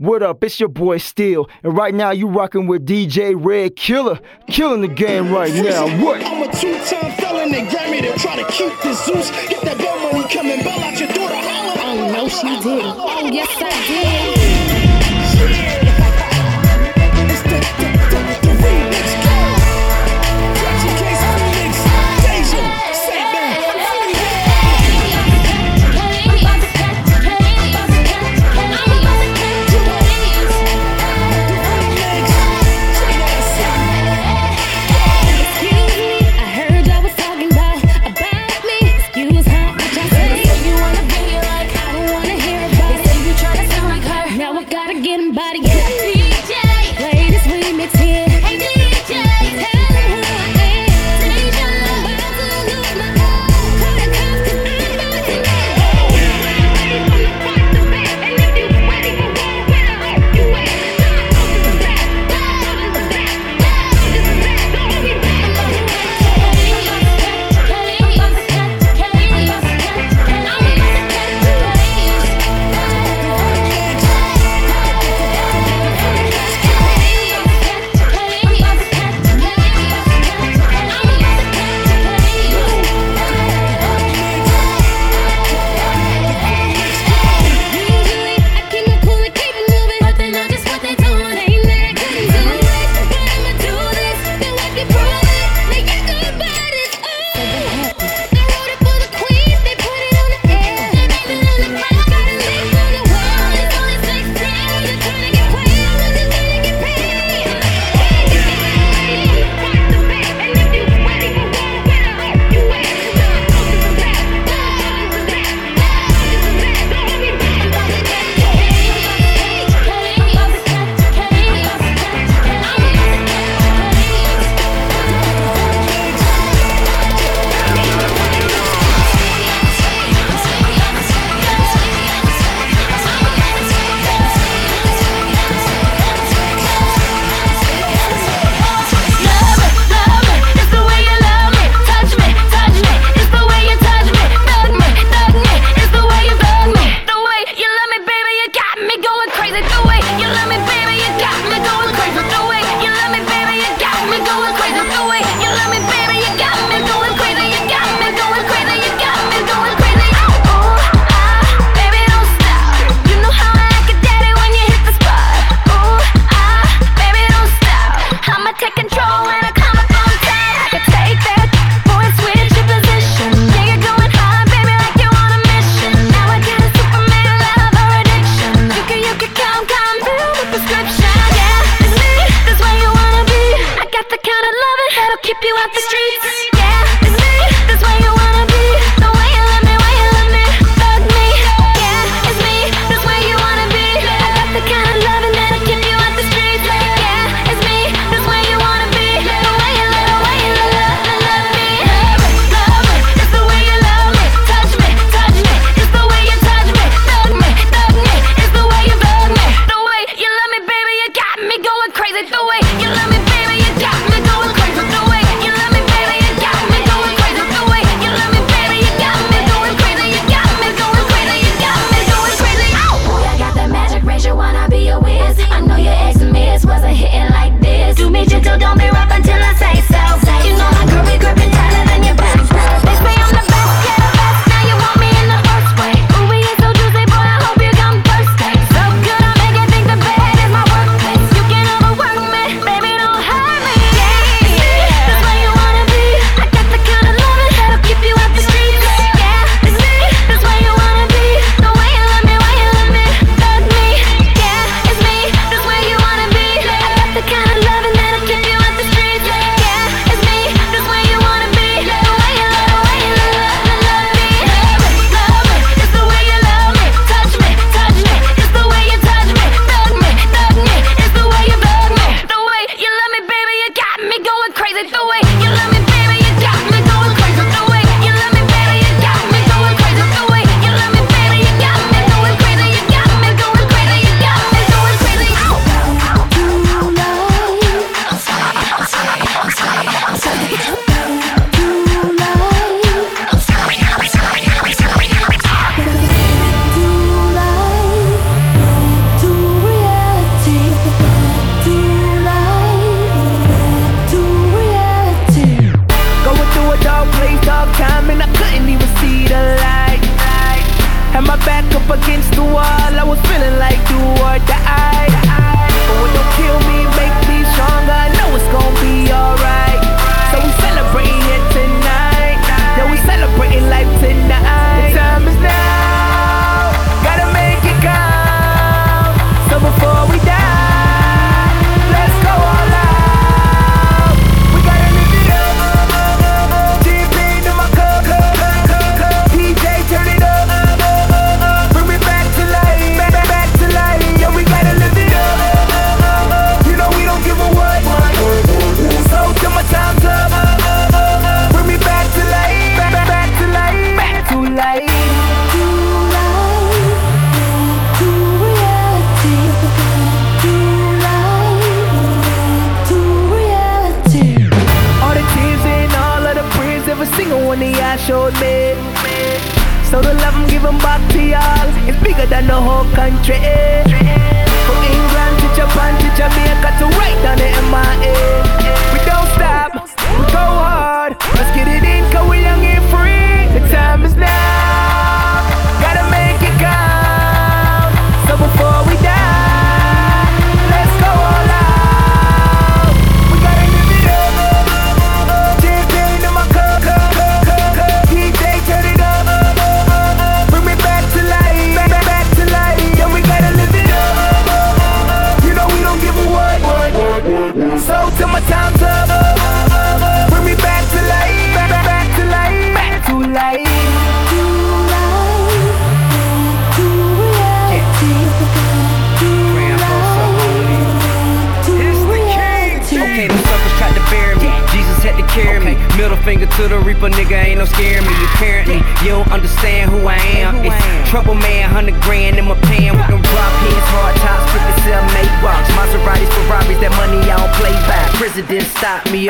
What up? It's your boy Steel, and right now you rocking with DJ Red Killer, killing the game right now. What? I'm a two-time felon and Grammy to try to keep the Zeus. Get that bell money coming, bell out your door daughter. Holla. I know she did. Oh yes, sir.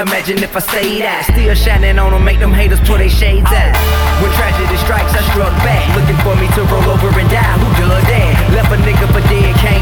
Imagine if I stayed that. still shining on them, make them haters pull their shades out. When tragedy strikes, I struck back, looking for me to roll over and die. Who done that? Left a nigga for dead, came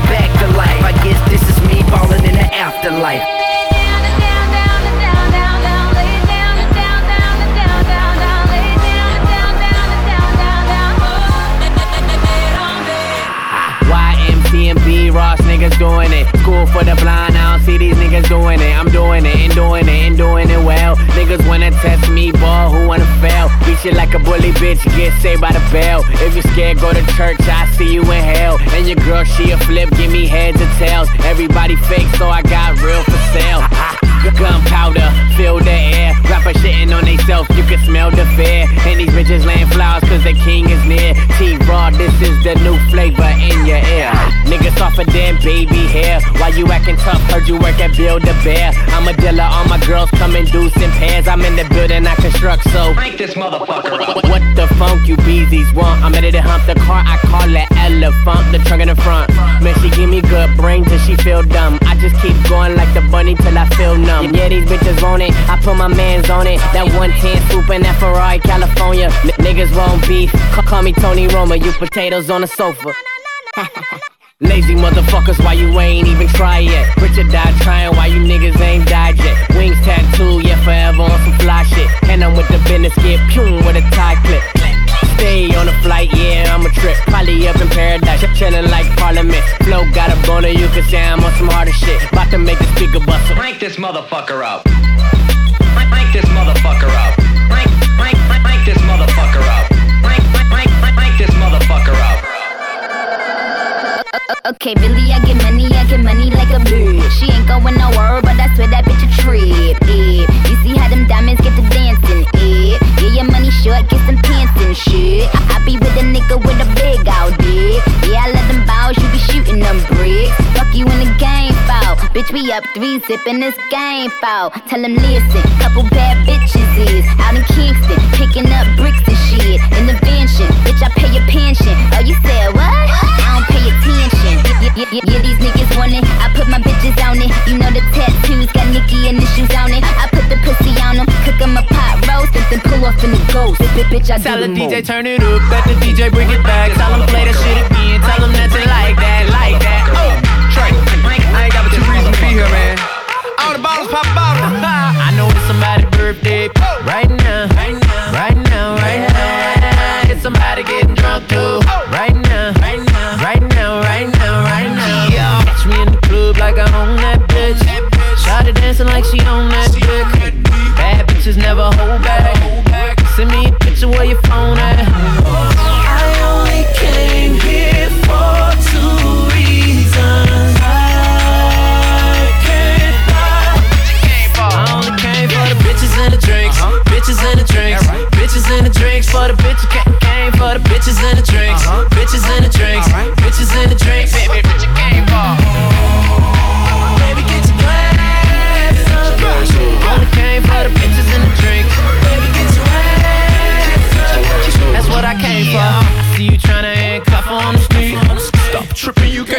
bitch, get saved by the bell. If you scared, go to church, I see you in hell. And your girl, she a flip, give me heads or tails. Everybody fake, so I got real for sale. Gunpowder, fill the air. Rapper shitting on theyself, you can smell the fear. And these bitches laying flowers cause the king is near. T-Raw, this is the new flavor in your ear. Niggas off of damn baby hair. Why you acting tough? Heard you work at Build a Bear. I'm a dealer, all my girls come in deuce pairs. I'm in the building, I construct, so. Crank this motherfucker up. What the funk you beezies want? I'm ready to hump the car, I call it elephant, the trunk in the front. Man, she give me good brain till she feel dumb. I just keep going like the bunny till I feel numb. Yeah, these bitches want it, I put my mans on it. That 110 swoop in that Ferrari, California. N- niggas want beef, call, call me Tony Roma, you potatoes on the sofa. Lazy motherfuckers, why you ain't even try yet? Richard died trying, why you niggas ain't died yet? Wings tattoo, yeah, forever on some fly shit. And I'm with the business, get pum with a tie clip. Stay on a flight, yeah, I'm a trip. Probably up in paradise, chillin' like Parliament. Flow got a boner, you can say I'm on some harder shit. About to make the speaker bustle. Crank this motherfucker up. Crank, crank this motherfucker up. Crank, crank, crank, crank this motherfucker up. Crank, crank, crank, crank, crank this motherfucker up. Okay, Billy, I get money, I get money like a bitch. She ain't going nowhere, but I swear that bitch a trip. Eh. You see how them diamonds get to dancing? Shit. I, I be with a nigga with a big out dick. Yeah, I let them bows, you be shooting them bricks. Fuck you in the game, foul. Bitch, we up three, zipping this game, foul. Tell them listen, couple bad bitches is out in Kingston, picking up bricks and shit. In the mansion, bitch, I pay your pension. Oh, you said what? I don't pay attention. Yeah, yeah, yeah, yeah, these niggas want it. I put my bitches on it. You know the tattoos got Nicki initials on it. I the pussy on them, cook 'em a pot roast, and then pull off in the ghost. Bitch, I Tell the DJ turn it up, let the DJ bring it back. Tell him play that shit again. Tell him that you like that, like that. Oh, Trey, I ain't got but two reasons to be here, man. All the bottles pop bottles. I know it's somebody's birthday right now, dancing like she on that dick. Bad bitches never hold back. Send me a picture where your phone at. I only came here for two reasons. I can't lie. I only came for the bitches and the drinks. Uh-huh. Bitches and the drinks. Bitches and the drinks for the bitches. Came, came for the bitches and the drinks. Uh-huh. Bitches and the drinks.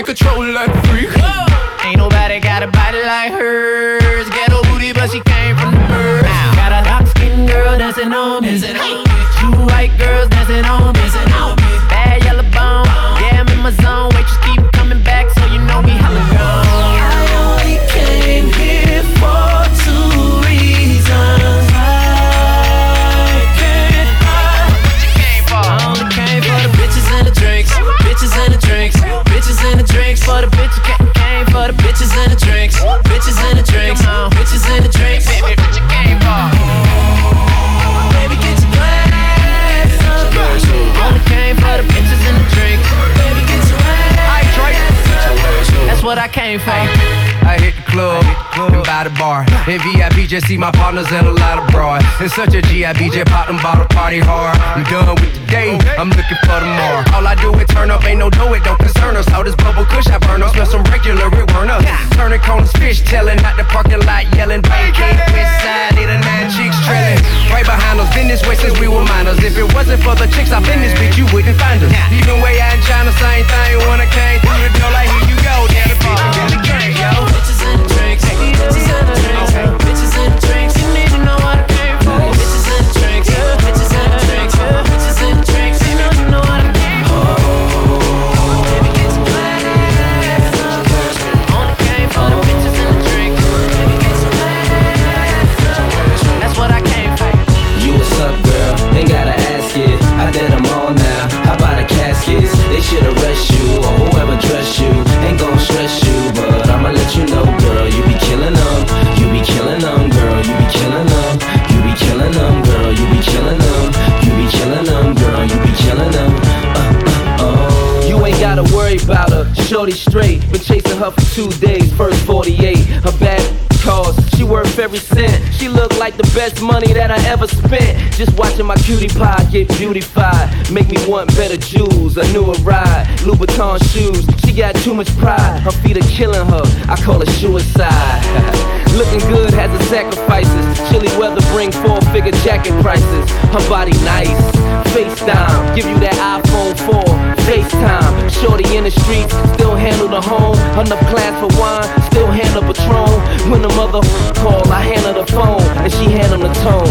Can't control that freak. Ain't nobody got a body like hers. Ghetto booty, but she came from the bird. Got a dark skinned girl dancing on me. Just see my partners and a lot of broad. In such a GIB, just pop them bottle party hard. I'm done with the day, I'm looking for tomorrow. All I do is turn up, ain't no do it, don't concern us. All this bubble kush I burn up, smell some regular, it burn up. Turning corners, fish telling, out the parking lot yelling. Vacate, west side, need a nine chicks trailing. Right behind us, been this way since we were minors. If it wasn't for the chicks up in this bitch, you wouldn't find us. Just watching my cutie pie get beautified. Make me want better jewels, a newer ride, Louboutin shoes. She got too much pride. Her feet are killing her. I call it suicide. Looking good has its sacrifices. Chilly weather bring four figure jacket prices. Her body nice. FaceTime, give you that iPhone 4. FaceTime, shorty in the streets, still handle the home. Enough class for wine, still handle Patron. When the mother call, I handle the phone, and she handle the tone.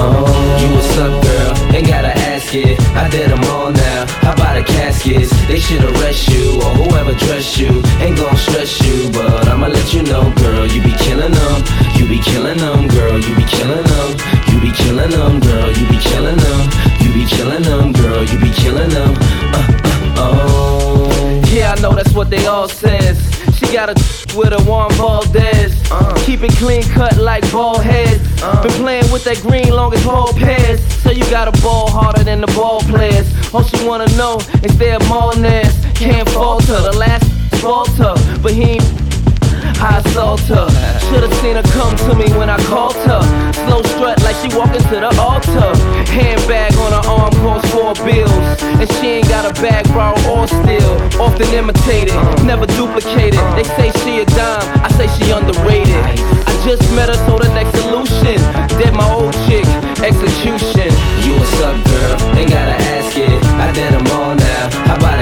oh, you what's up, girl? Ain't gotta ask it. I did them all now. How about the caskets? They should arrest you or whoever dressed you. Ain't gon' stress you, but I'ma let you know, girl. You be killing them. You be killing them, girl. You be killing them. You be killing them, girl. You be killing them. You be killing them, girl. You be killing them. Uh, uh, oh. Yeah, I know that's what they all says. Got a with a Juan Valdez. Uh. Keep it clean cut like ball heads. Uh. Been playing with that green long as ball pairs. So you got a ball harder than the ball players. All she wanna know is their Martinez. Can't falter. The last falter, but he ain't I assault her. Should've seen her come to me when I called her. Slow strut like she walking to the altar. Handbag on her arm costs four bills. And she ain't got a bag borrow or steal. Often imitated, never duplicated. They say she a dime, I say she underrated. I just met her, so the next solution. Dead my old chick, execution. You what's up, girl? Ain't gotta ask it. I did them all now.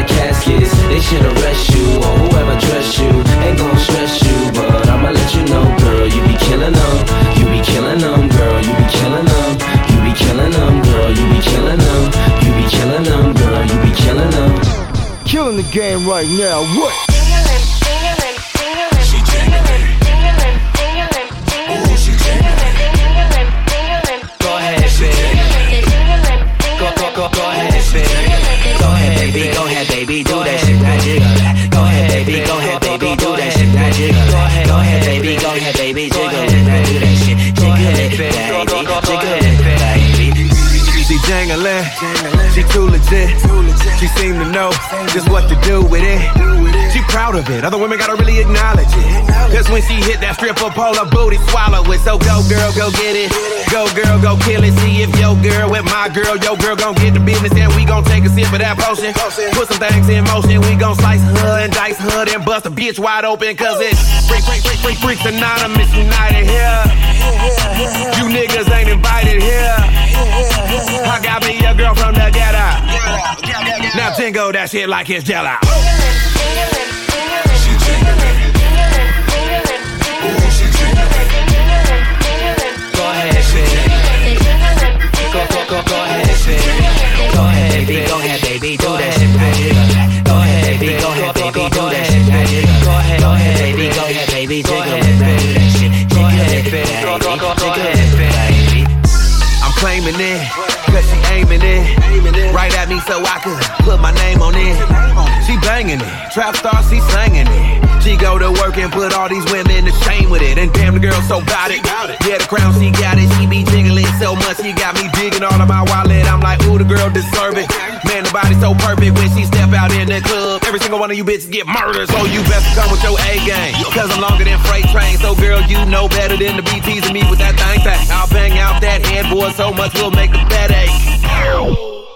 About caskets? They should arrest you or whoever dressed you. Ain't gon' stress you, but I'ma let you know, girl. You be killing them. You be killing them, girl. You be killing them. You be killing them, girl. You be killing them. You be killing them, girl. You be killing them. Killing the game right now. What? Of it, other women gotta really acknowledge it. Cause when she hit that stripper pole, her booty swallow it. So go girl, go get it. Go girl, go kill it. See if your girl with my girl, your girl gon' get the business. And we gon' take a sip of that potion. Put some things in motion. We gon' slice her and dice her and bust a bitch wide open. Cause it's freak, freak, freak, freak, freaks anonymous united here. You niggas ain't invited here. I got me a girl from the ghetto. Now jingle that shit like it's jello. Baby. Go ahead, baby. Do that shit, jiggle. Go ahead, baby. Go ahead, baby. Do that shit, jiggle. Go ahead, go ahead, baby. Go ahead, baby. Jiggle it, do that shit. Jiggle it, baby. Jiggle it, baby. I'm claiming it, cause she aiming it. Right at me so I could put my name on it. She banging it, trap star, she slanging it. She go to work and put all these women to shame with it. And damn, the girl so bout it. Yeah, the crown, she got it. She be jiggling so much, she got me digging all of my wallet the girl deserve it. Man, the body so perfect when she step out in that club. Every single one of you bitches get murdered, so you best come with your A game. Cause I'm longer than freight train, so girl, you know better than to be teasing me with that thing thing. I'll bang out that headboard so much we'll make the bed ache.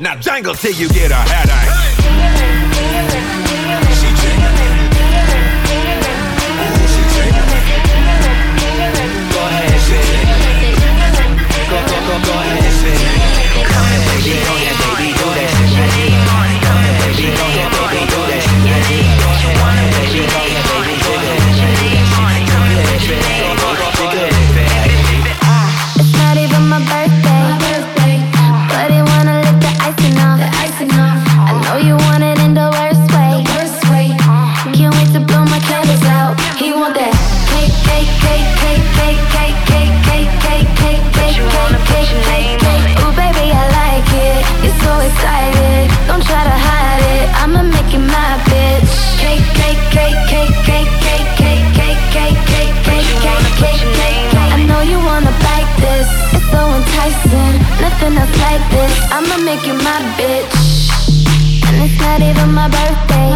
Now jangle till you get a headache. Go ahead, baby. Go, go, go, go. DJ. make you my bitch. And it's not even my birthday.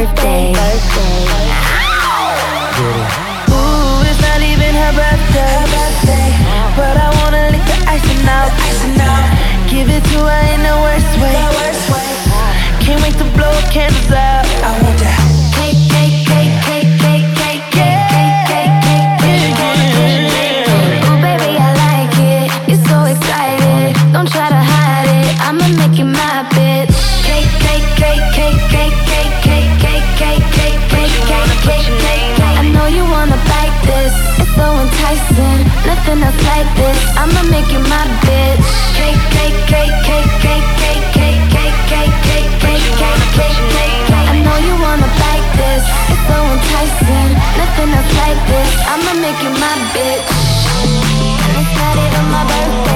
birthday. birthday. like this. I'ma make you my bitch. And I started on my birthday.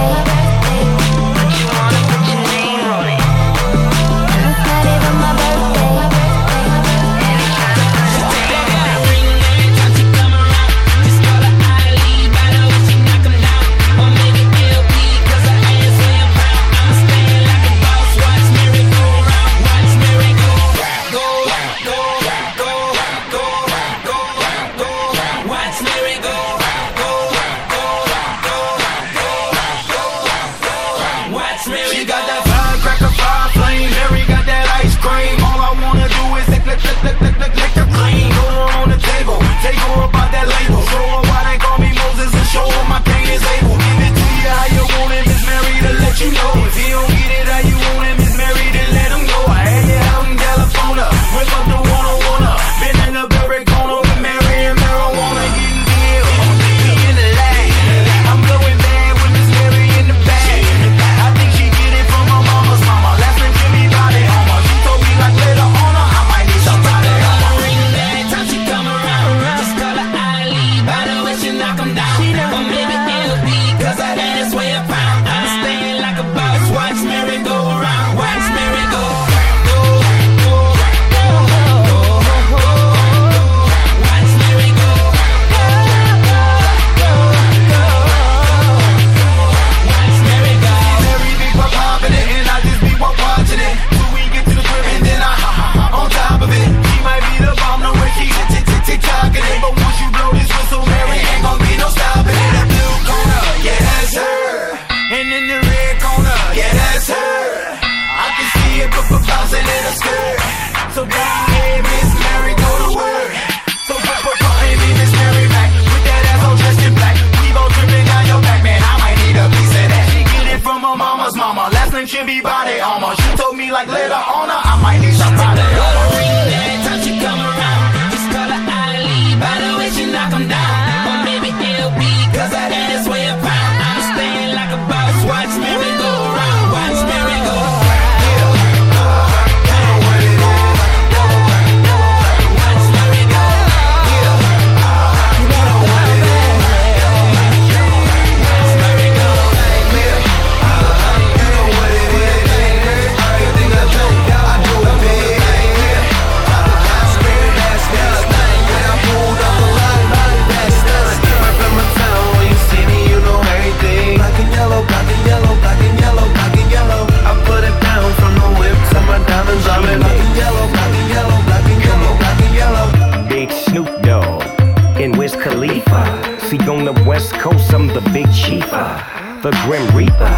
West Coast, I'm the big chief, uh, the grim reaper.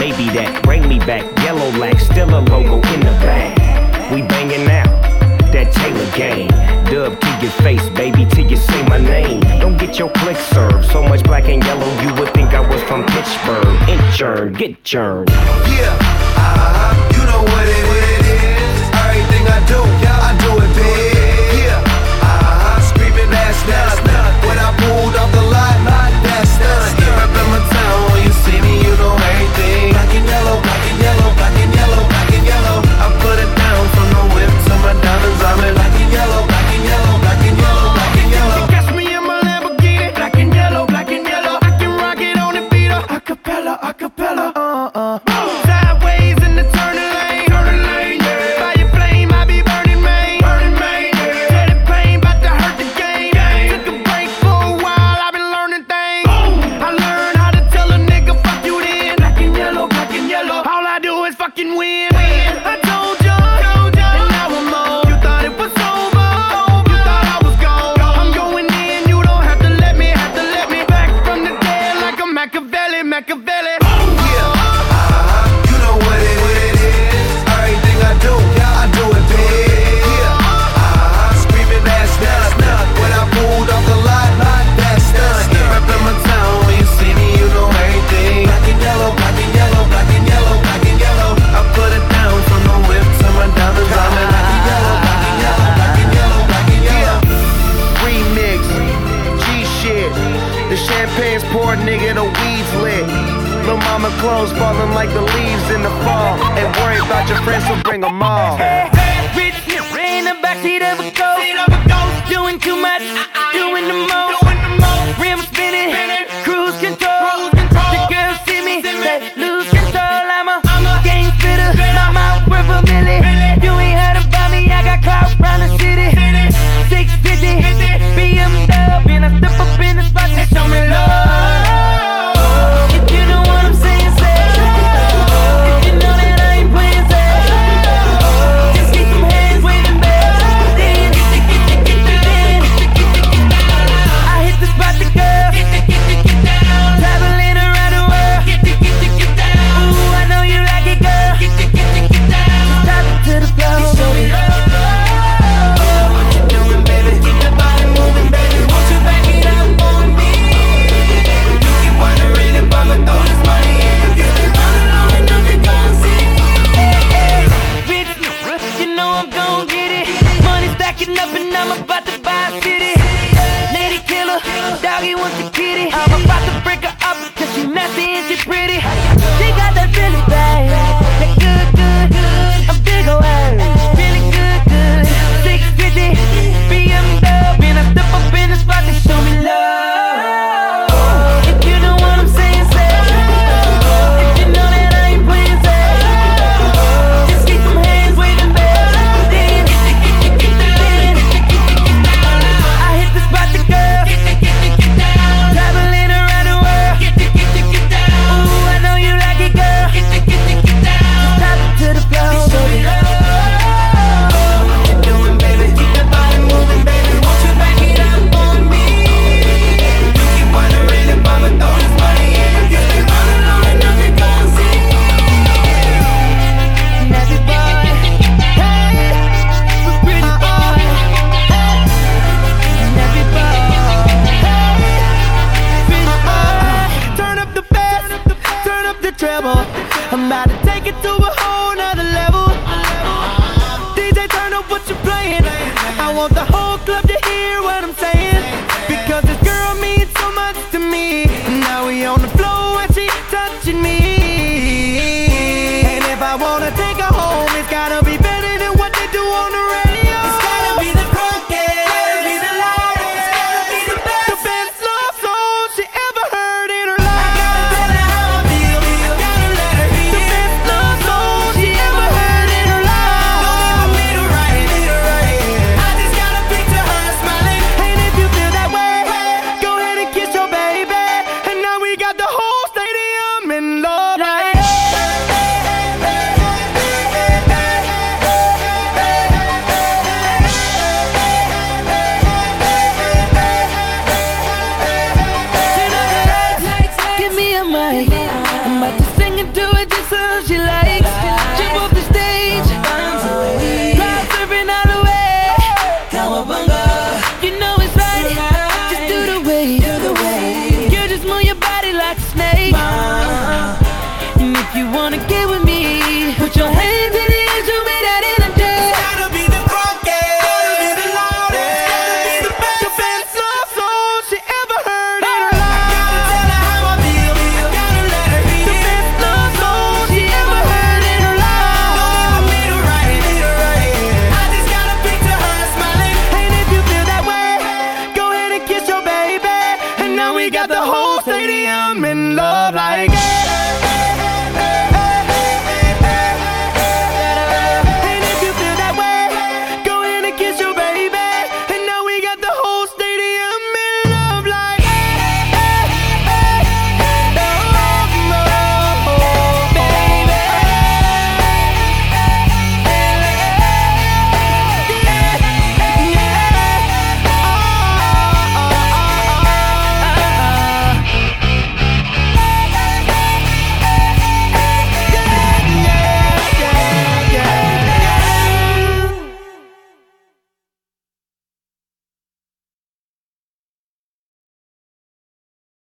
Maybe that bring me back. Yellow lack, still a logo in the bag. We banging out that Taylor Gang. Dub to your face, baby, till you say my name. Don't get your click served. So much black and yellow, you would think I was from Pittsburgh. It churn, get churned. Yeah. falling like the leaves in the fall. And worry about your friends, so bring them all. Rich, in the backseat of a ghost. Doing too much.